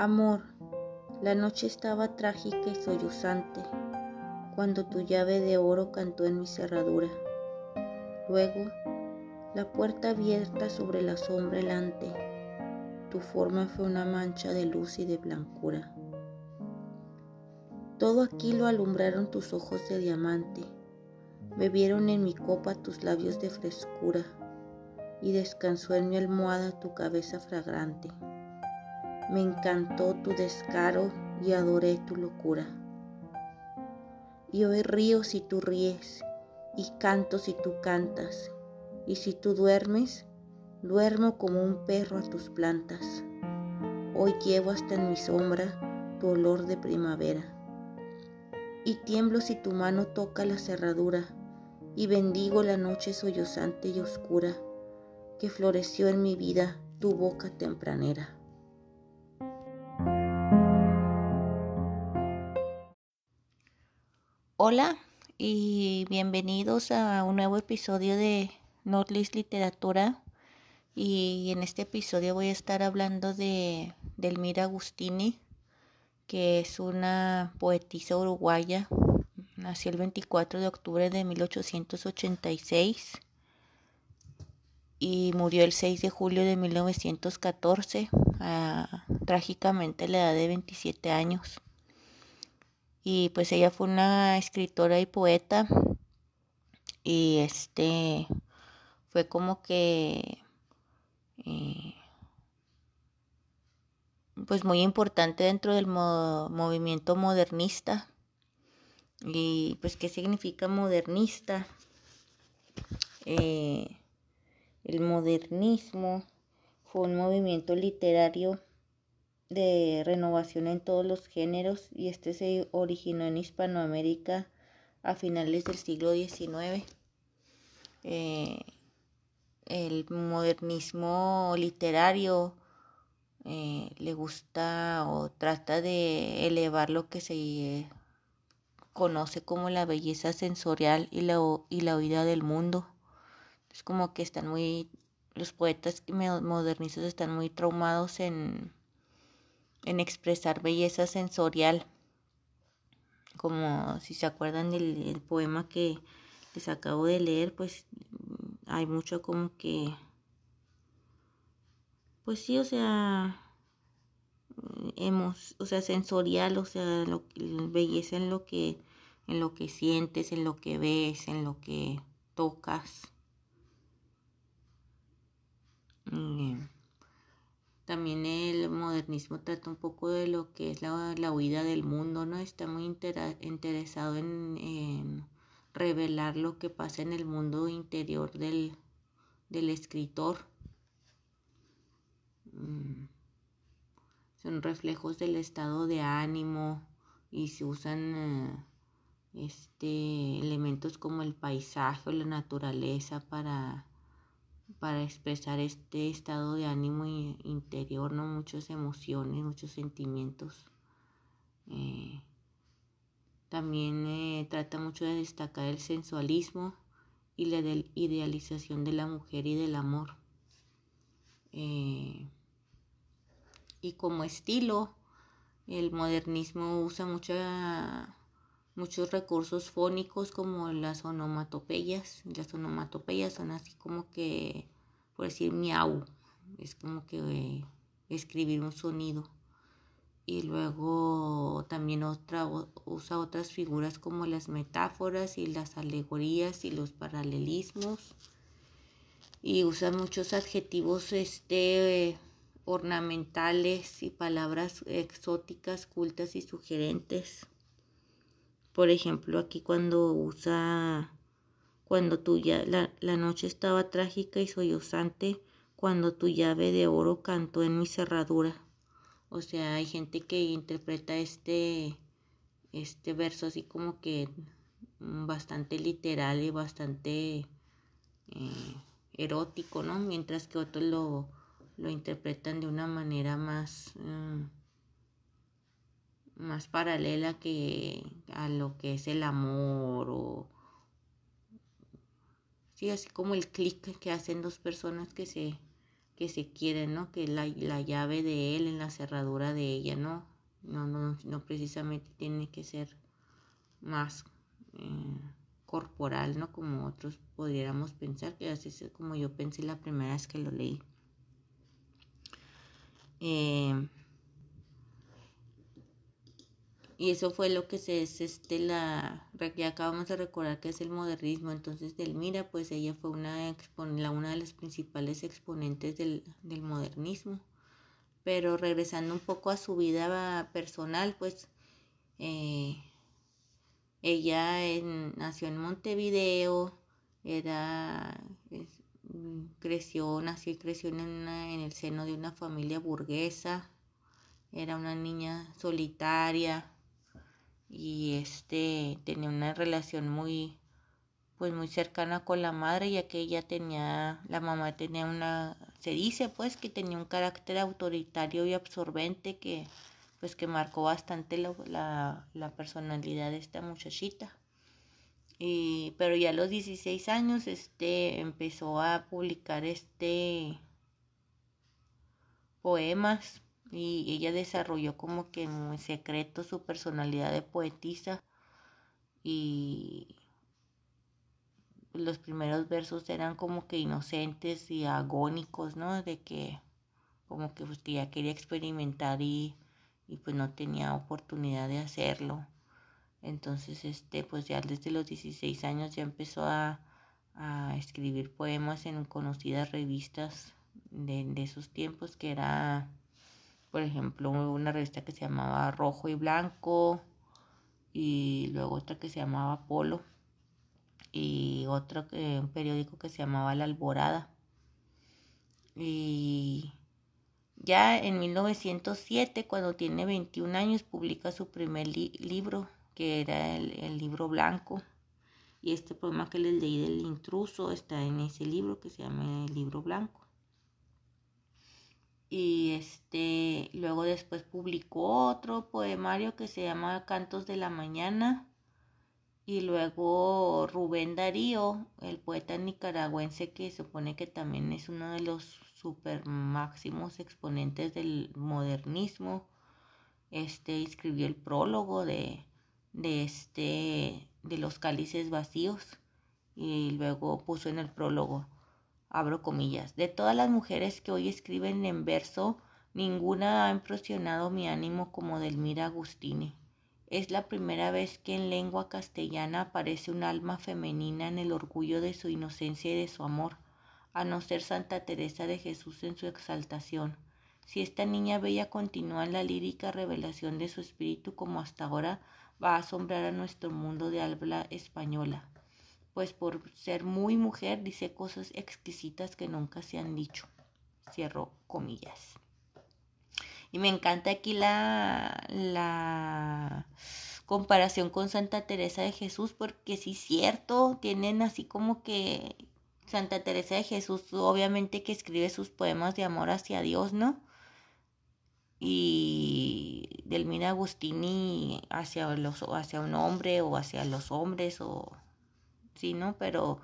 Amor, la noche estaba trágica y sollozante cuando tu llave de oro cantó en mi cerradura. Luego, la puerta abierta sobre la sombra helante, tu forma fue una mancha de luz y de blancura. Todo aquí lo alumbraron tus ojos de diamante, bebieron en mi copa tus labios de frescura y descansó en mi almohada tu cabeza fragrante. Me encantó tu descaro y adoré tu locura. Y hoy río si tú ríes, y canto si tú cantas, y si tú duermes, duermo como un perro a tus plantas. Hoy llevo hasta en mi sombra tu olor de primavera. Y tiemblo si tu mano toca la cerradura, y bendigo la noche sollozante y oscura que floreció en mi vida tu boca tempranera. Hola y bienvenidos a un nuevo episodio de Norlis Literatura y en este episodio voy a estar hablando de Delmira Agustini que es una poetisa uruguaya nació el 24 de octubre de 1886 y murió el 6 de julio de 1914, trágicamente a la edad de 27 años. Y pues ella fue una escritora y poeta y este fue como que eh, pues muy importante dentro del movimiento modernista. Y pues qué significa modernista. Eh, el modernismo fue un movimiento literario de renovación en todos los géneros y este se originó en Hispanoamérica a finales del siglo XIX. Eh, el modernismo literario eh, le gusta o trata de elevar lo que se conoce como la belleza sensorial y la, y la oída del mundo. Es como que están muy, los poetas modernistas están muy traumados en, en expresar belleza sensorial. Como si se acuerdan del poema que les acabo de leer, pues hay mucho como que, pues sí, o sea, hemos, o sea, sensorial, o sea, lo, belleza en lo que, en lo que sientes, en lo que ves, en lo que tocas. También el modernismo trata un poco de lo que es la, la huida del mundo, ¿no? Está muy interesado en, revelar lo que pasa en el mundo interior del, escritor. Mm. Son reflejos del estado de ánimo y se usan eh, este, elementos como el paisaje o la naturaleza para para expresar este estado de ánimo interior, ¿no? Muchas emociones, muchos sentimientos. Eh, también eh, trata mucho de destacar el sensualismo y la idealización de la mujer y del amor. Eh, y como estilo, el modernismo usa mucha muchos recursos fónicos como las onomatopeyas. Las onomatopeyas son así como que, por decir, miau. Es como que escribir un sonido. Y luego también otra, usa otras figuras como las metáforas y las alegorías y los paralelismos. Y usa muchos adjetivos este, ornamentales y palabras exóticas, cultas y sugerentes. Por ejemplo, aquí cuando usa cuando tu ya la, la noche estaba trágica y sollozante, cuando tu llave de oro cantó en mi cerradura. O sea, hay gente que interpreta este, este verso así como que bastante literal y bastante eh, erótico, ¿no? Mientras que otros lo, lo interpretan de una manera más, mm, más paralela que a lo que es el amor o Sí, así como el clic que hacen dos personas que se, que se quieren, ¿no? Que la, la llave de él en la cerradura de ella, ¿no? No, no, no precisamente tiene que ser más eh, corporal, ¿no? Como otros podríamos pensar, que así es como yo pensé la primera vez que lo leí. Eh, y eso fue lo que se es este la que acabamos de recordar que es el modernismo entonces Delmira pues ella fue una la una de las principales exponentes del, del modernismo. Pero regresando un poco a su vida personal pues eh, ella nació en Montevideo era creció nació y creció en, en el seno de una familia burguesa era una niña solitaria y este tenía una relación muy pues muy cercana con la madre ya que ella tenía la mamá tenía una se dice pues que tenía un carácter autoritario y absorbente que pues que marcó bastante la, la, personalidad de esta muchachita. Y pero ya a los 16 años este empezó a publicar este poemas y ella desarrolló como que en secreto su personalidad de poetisa y los primeros versos eran como que inocentes y agónicos, ¿no? De que como que, pues, que ya quería experimentar y, y pues no tenía oportunidad de hacerlo. Entonces, este, pues ya desde los 16 años ya empezó a, a escribir poemas en conocidas revistas de, de esos tiempos que era por ejemplo, una revista que se llamaba Rojo y Blanco y luego otra que se llamaba Polo y otro un periódico que se llamaba La Alborada. Y ya en 1907, cuando tiene 21 años, publica su primer libro, que era el, el, libro blanco. Y este poema que les leí del intruso está en ese libro que se llama el libro blanco y este luego después publicó otro poemario que se llama Cantos de la Mañana y luego Rubén Darío, el poeta nicaragüense que supone que también es uno de los super máximos exponentes del modernismo, este escribió el prólogo de, de este de los cálices vacíos y luego puso en el prólogo abro comillas, de todas las mujeres que hoy escriben en verso, ninguna ha impresionado mi ánimo como Delmira Agustini. Es la primera vez que en lengua castellana aparece un alma femenina en el orgullo de su inocencia y de su amor, a no ser Santa Teresa de Jesús en su exaltación. Si esta niña bella continúa en la lírica revelación de su espíritu como hasta ahora, va a asombrar a nuestro mundo de habla española pues por ser muy mujer dice cosas exquisitas que nunca se han dicho. Cierro comillas. Y me encanta aquí la, la comparación con Santa Teresa de Jesús, porque sí es cierto, tienen así como que Santa Teresa de Jesús, obviamente que escribe sus poemas de amor hacia Dios, ¿no? Y Delmina Agustini hacia, los, hacia un hombre o hacia los hombres o sí, ¿no? Pero,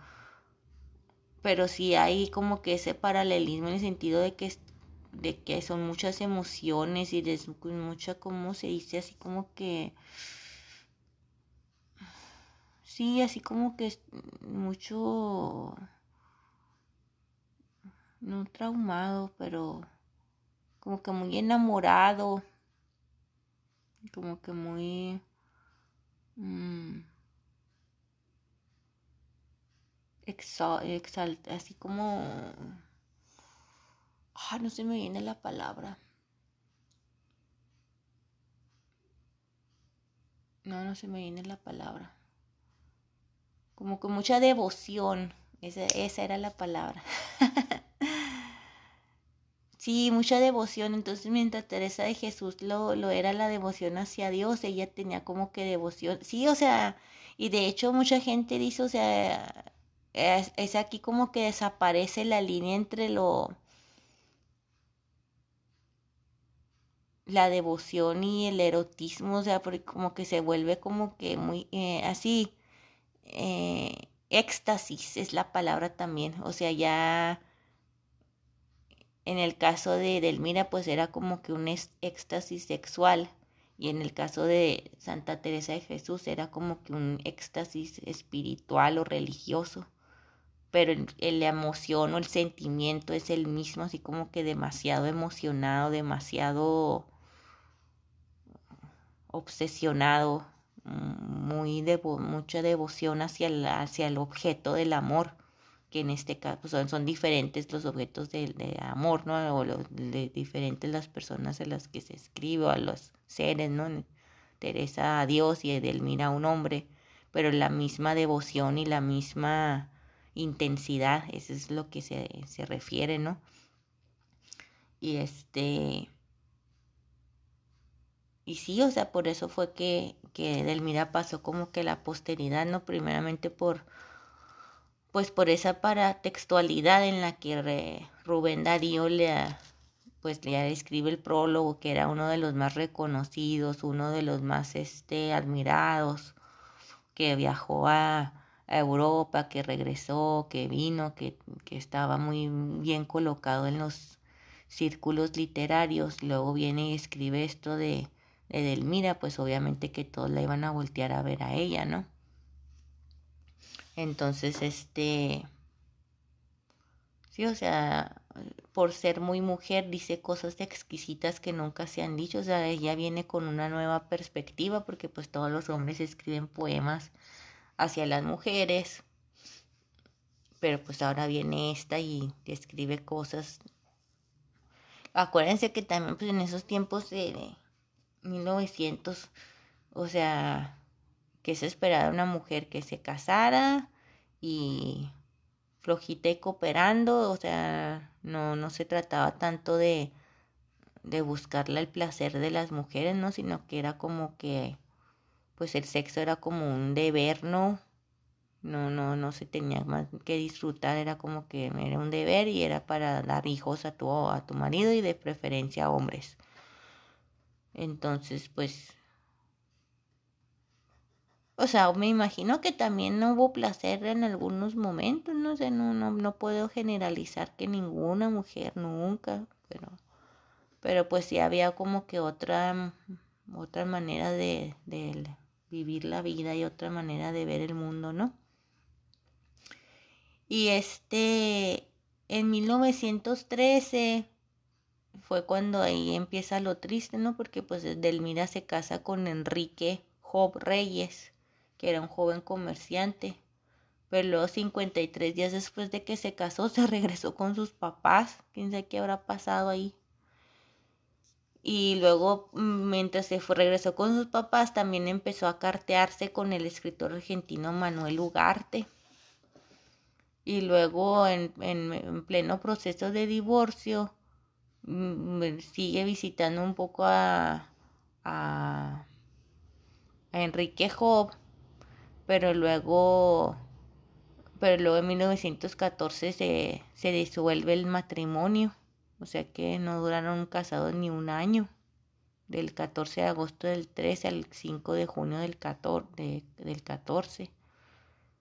pero sí hay como que ese paralelismo en el sentido de que, de que son muchas emociones y de mucha, como se dice? Así como que... Sí, así como que es mucho... No traumado, pero como que muy enamorado, como que muy... Mm, así como... Ah, no se me viene la palabra. No, no se me viene la palabra. Como que mucha devoción. Esa, esa era la palabra. Sí, mucha devoción. Entonces, mientras Teresa de Jesús lo, lo era la devoción hacia Dios, ella tenía como que devoción. Sí, o sea, y de hecho mucha gente dice, o sea, es, aquí como que desaparece la línea entre lo... la devoción y el erotismo, o sea, porque como que se vuelve como que muy eh, así, eh, éxtasis es la palabra también, o sea, ya en el caso de Delmira, pues era como que un éxtasis sexual. Y en el caso de Santa Teresa de Jesús era como que un éxtasis espiritual o religioso. Pero el, la emoción o el sentimiento es el mismo, así como que demasiado emocionado, demasiado obsesionado, mm, muy mucha devoción hacia, hacia el objeto del amor que en este caso pues, son, diferentes los objetos de, amor, ¿no? O los, diferentes las personas a las que se escribe, o a los seres, ¿no? Teresa a Dios y Edelmira a un hombre, pero la misma devoción y la misma intensidad, eso es lo que se, se refiere, ¿no? Y este... Y sí, o sea, por eso fue que, que Edelmira pasó como que la posteridad, ¿no? Primeramente por pues por esa paratextualidad en la que Rubén Darío le, pues le escribe el prólogo, que era uno de los más reconocidos, uno de los más este, admirados, que viajó a, Europa, que regresó, que vino, que, que estaba muy bien colocado en los círculos literarios, luego viene y escribe esto de, de Delmira, pues obviamente que todos la iban a voltear a ver a ella, ¿no? Entonces, este, sí, o sea, por ser muy mujer dice cosas exquisitas que nunca se han dicho, o sea, ella viene con una nueva perspectiva porque pues todos los hombres escriben poemas hacia las mujeres, pero pues ahora viene esta y escribe cosas. Acuérdense que también pues en esos tiempos de 1900, o sea, que se esperaba una mujer que se casara y flojita y cooperando, o sea, no, no se trataba tanto de, de buscarle el placer de las mujeres, ¿no? Sino que era como que, pues el sexo era como un deber, ¿no? No, no, no se tenía más que disfrutar, era como que era un deber y era para dar hijos a tu, a tu marido y de preferencia a hombres. Entonces, pues o sea, me imagino que también no hubo placer en algunos momentos, no sé, no, no, no puedo generalizar que ninguna mujer nunca, pero, pero pues sí había como que otra, otra manera de, de vivir la vida y otra manera de ver el mundo, ¿no? Y este, en 1913 fue cuando ahí empieza lo triste, ¿no? Porque pues Delmira se casa con Enrique Job Reyes que era un joven comerciante. Pero luego 53 días después de que se casó, se regresó con sus papás. Quién sabe qué habrá pasado ahí. Y luego, mm, mientras se fue, regresó con sus papás, también empezó a cartearse con el escritor argentino Manuel Ugarte. Y luego, en, en, pleno proceso de divorcio, mm, sigue visitando un poco a, a, a Enrique Job pero luego, pero luego en 1914 se, se disuelve el matrimonio, o sea que no duraron casados ni un año, del 14 de agosto del 13 al 5 de junio del 14, del 14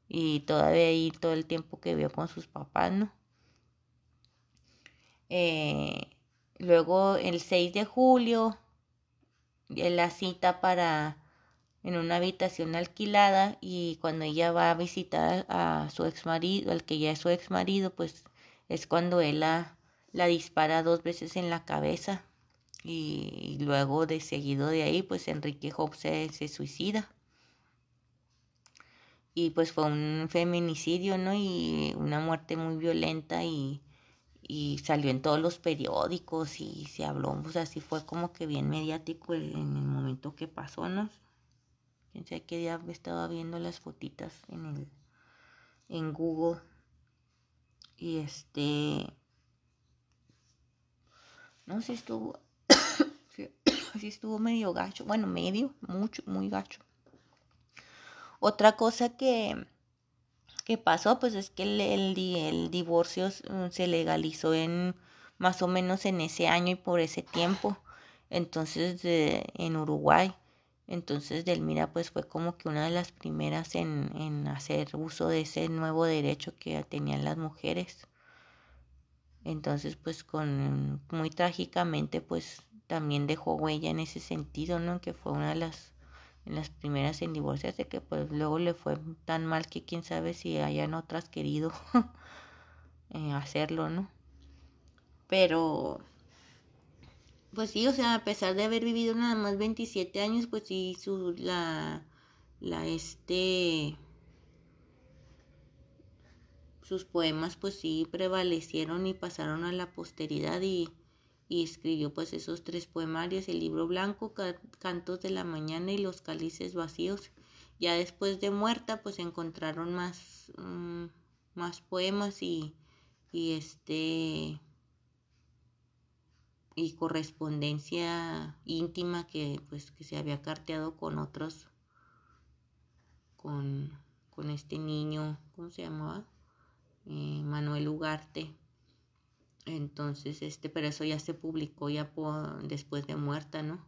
y todavía ahí todo el tiempo que vio con sus papás, ¿no? Eh, luego el 6 de julio, la cita para en una habitación alquilada y cuando ella va a visitar a su ex marido, al que ya es su ex marido, pues es cuando él la, la dispara dos veces en la cabeza y, luego de seguido de ahí pues Enrique Hope se, se suicida y pues fue un feminicidio, ¿no? Y una muerte muy violenta y, y salió en todos los periódicos y se habló, pues así fue como que bien mediático en el momento que pasó, ¿no? Quién sabe qué día estaba viendo las fotitas en el en Google y este no estuvo sí estuvo medio gacho, bueno medio, mucho, muy gacho. Otra cosa que, que pasó, pues es que el, el, divorcio mm, se legalizó en más o menos en ese año y por ese tiempo. Entonces, en Uruguay. Entonces, Delmira pues fue como que una de las primeras en, en hacer uso de ese nuevo derecho que tenían las mujeres. Entonces, pues con muy trágicamente, pues también dejó huella en ese sentido, ¿no? Que fue una de las en las primeras en divorciarse, que pues luego le fue tan mal que quién sabe si hayan otras querido eh, hacerlo, ¿no? Pero, pues sí, o sea, a pesar de haber vivido nada más 27 años, pues sí, su, la, la, este, sus poemas pues sí prevalecieron y pasaron a la posteridad y y escribió pues esos tres poemarios, el libro blanco, Cantos de la Mañana y Los Cálices Vacíos. Ya después de muerta pues encontraron más, mm, más poemas y, y este y correspondencia íntima que pues que se había carteado con otros con, con este niño ¿cómo se llamaba? Eh, Manuel Ugarte entonces, este, pero eso ya se publicó ya después de muerta, ¿no?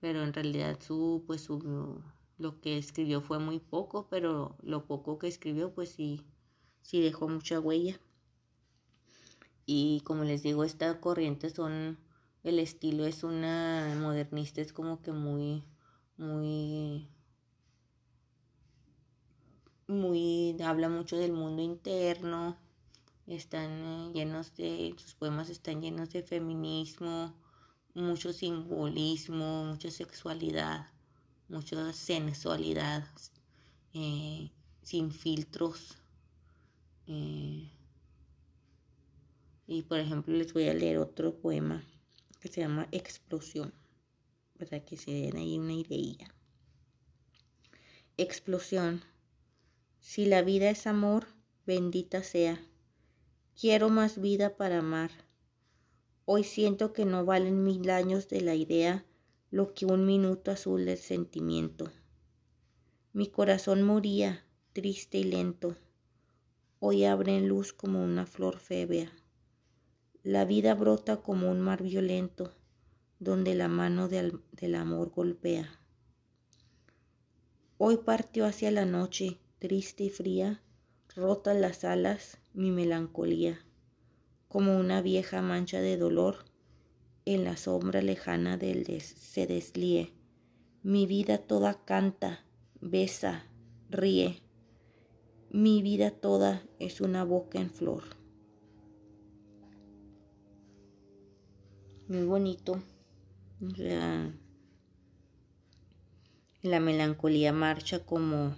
Pero en realidad su, pues su, lo que escribió fue muy poco, pero lo poco que escribió, pues sí, sí dejó mucha huella. Y como les digo, esta corriente son, el estilo es una modernista, es como que muy, muy, muy, habla mucho del mundo interno, están eh, llenos de, sus poemas están llenos de feminismo, mucho simbolismo, mucha sexualidad, mucha sensualidad, eh, sin filtros. Eh, y por ejemplo les voy a leer otro poema que se llama Explosión, para que se den ahí una idea. Explosión. Si la vida es amor, bendita sea Quiero más vida para amar. Hoy siento que no valen mil años de la idea lo que un minuto azul del sentimiento. Mi corazón moría, triste y lento. Hoy abre en luz como una flor fébea. La vida brota como un mar violento, donde la mano del amor golpea. Hoy partió hacia la noche, triste y fría, rotas las alas, mi melancolía, como una vieja mancha de dolor en la sombra lejana del se deslíe. Mi vida toda canta, besa, ríe. Mi vida toda es una boca en flor. Muy bonito. la melancolía marcha como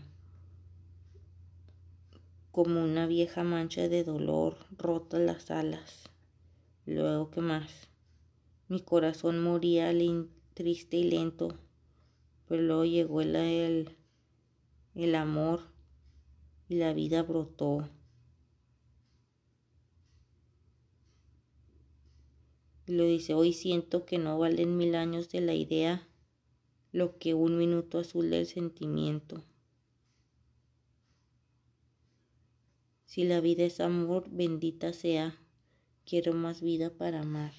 como una vieja mancha de dolor rota las alas. Luego, ¿qué más? Mi corazón moría triste y lento, pero luego llegó el, el, amor y la vida brotó. Lo dice, hoy siento que no valen mil años de la idea lo que un minuto azul del sentimiento. Si la vida es amor, bendita sea. Quiero más vida para amar.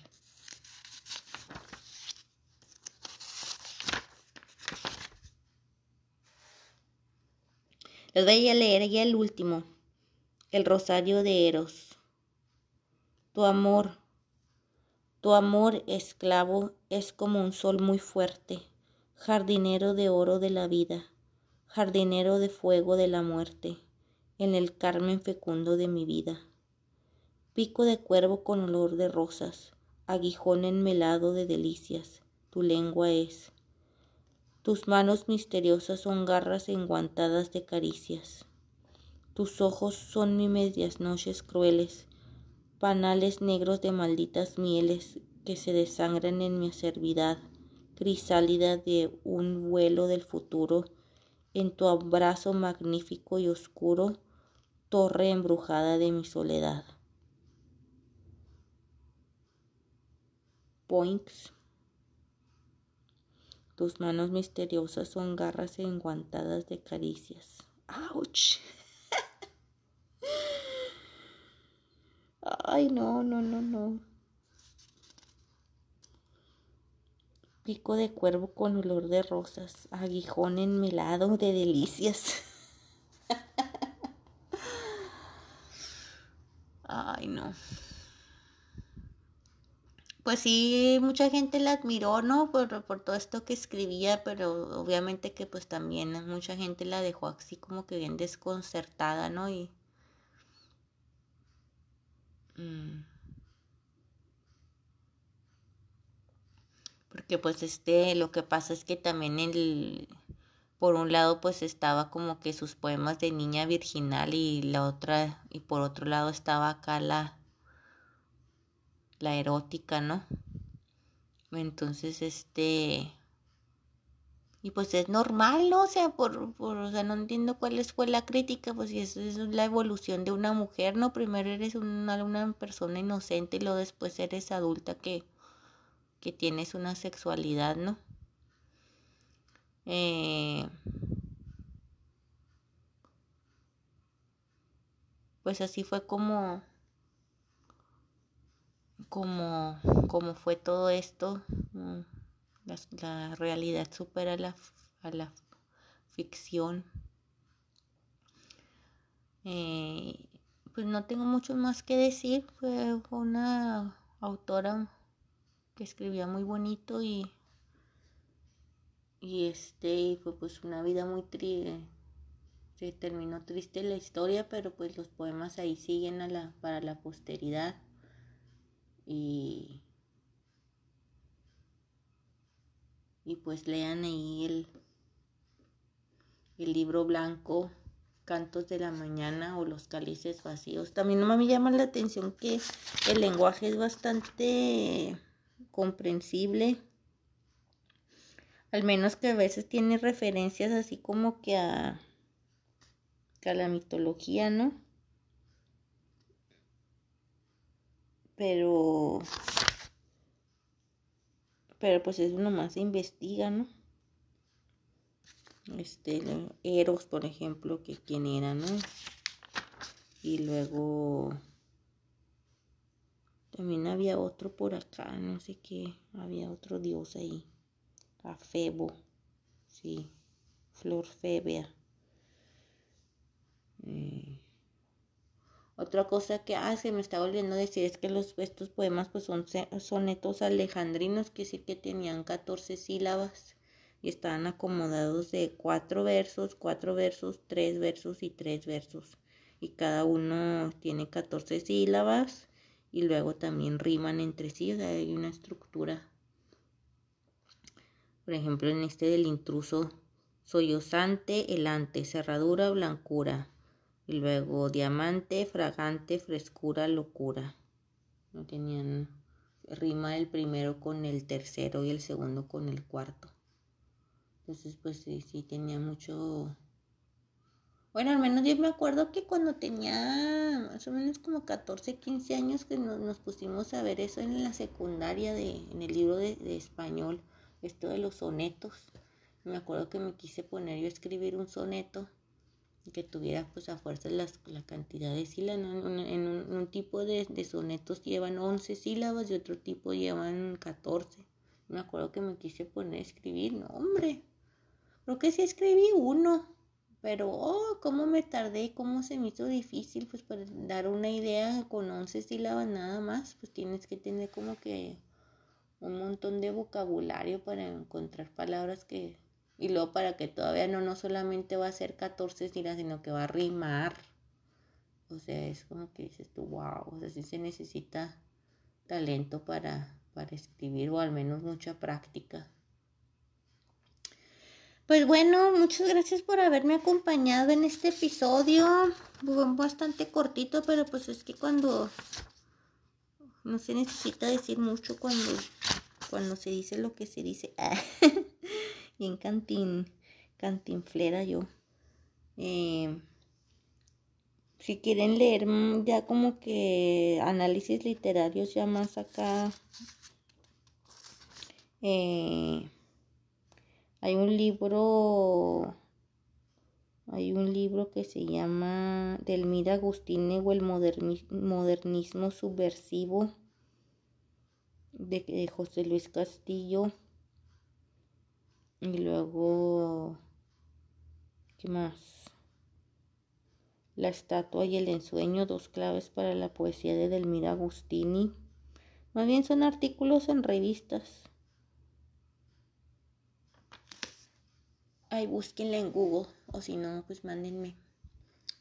Les voy a leer ya el último, el Rosario de Eros. Tu amor, tu amor esclavo es como un sol muy fuerte, jardinero de oro de la vida, jardinero de fuego de la muerte en el carmen fecundo de mi vida. Pico de cuervo con olor de rosas, aguijón enmelado de delicias, tu lengua es. Tus manos misteriosas son garras enguantadas de caricias. Tus ojos son mi medias noches crueles, panales negros de malditas mieles que se desangran en mi acervidad, crisálida de un vuelo del futuro, en tu abrazo magnífico y oscuro, torre embrujada de mi soledad. Points. Tus manos misteriosas son garras enguantadas de caricias. ¡Auch! Ay, no, no, no, no. Pico de cuervo con olor de rosas, aguijón enmelado de delicias. Ay, no pues sí, mucha gente la admiró, ¿no? Por, por todo esto que escribía, pero obviamente que pues también mucha gente la dejó así como que bien desconcertada, ¿no? Y... Mm, porque pues este, lo que pasa es que también el, por un lado pues estaba como que sus poemas de niña virginal y la otra, y por otro lado estaba acá la, la erótica, ¿no? Entonces, este... Y pues es normal, ¿no? O sea, por, por, o sea, no entiendo cuál fue la crítica, pues si eso es la evolución de una mujer, ¿no? Primero eres una, una persona inocente y luego después eres adulta que, que tienes una sexualidad, ¿no? Eh, pues así fue como como, como fue todo esto, mm, la, realidad supera la, a la ficción. Eh, pues no tengo mucho más que decir, fue una autora que escribía muy bonito y y este fue pues una vida muy triste se terminó triste la historia pero pues los poemas ahí siguen la para la posteridad y, y pues lean ahí el, el libro blanco Cantos de la Mañana o Los Cálices Vacíos. También me llama la atención que el lenguaje es bastante comprensible. Al menos que a veces tiene referencias así como que a, que a la mitología, ¿no? Pero pero pues es uno más investiga, ¿no? Este, Eros, por ejemplo, que quién era, ¿no? Y luego también había otro por acá, no sé qué, había otro dios ahí. A Febo, sí, Flor Febea. Eh, otra cosa que ah, me está volviendo decir es que los, estos poemas pues son sonetos alejandrinos, que sí que tenían 14 sílabas y estaban acomodados de cuatro versos, cuatro versos, tres versos y tres versos. Y cada uno tiene 14 sílabas y luego también riman entre sí, o sea, hay una estructura. Por ejemplo, en este del intruso, sollozante, elante, cerradura, blancura, y luego diamante, fragante, frescura, locura. No tenían rima el primero con el tercero y el segundo con el cuarto. Entonces, pues sí, sí tenía mucho... Bueno, al menos yo me acuerdo que cuando tenía más o menos como 14, 15 años que nos, pusimos a ver eso en la secundaria de, en el libro de, de español, esto de los sonetos. Me acuerdo que me quise poner yo a escribir un soneto que tuviera pues a fuerza las, la cantidad de sílabas. En, un, tipo de, sonetos llevan 11 sílabas y otro tipo llevan 14. Me acuerdo que me quise poner a escribir, no hombre, creo que sí escribí uno, pero oh, cómo me tardé, cómo se me hizo difícil, pues para dar una idea con 11 sílabas nada más, pues tienes que tener como que un montón de vocabulario para encontrar palabras que y luego para que todavía no, no solamente va a ser 14 tiras, sino que va a rimar. O sea, es como que dices tú, wow, o sea, sí se necesita talento para, para escribir o al menos mucha práctica. Pues bueno, muchas gracias por haberme acompañado en este episodio. Bastante cortito, pero pues es que cuando no se necesita decir mucho cuando, cuando se dice lo que se dice. y en cantín, cantinflera yo. Eh, si quieren leer ya como que análisis literarios ya más acá. Eh, hay un libro, hay un libro que se llama Delmira Agustine o el modernismo subversivo de, José Luis Castillo. Y luego, ¿qué más? La estatua y el ensueño, dos claves para la poesía de Delmira Agustini. Más bien son artículos en revistas. Ay, búsquenla en Google o si no, pues mándenme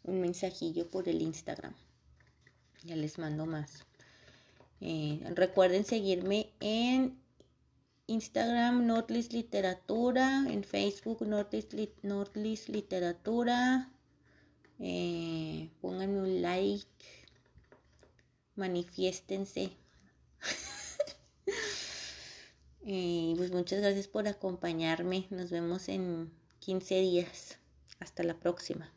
un mensajillo por el Instagram. Ya les mando más. Eh, recuerden seguirme en Instagram Nordlist Literatura, en Facebook Nordlist, Literatura. Eh, pónganme un like, manifiéstense. Y pues muchas gracias por acompañarme. Nos vemos en 15 días. Hasta la próxima.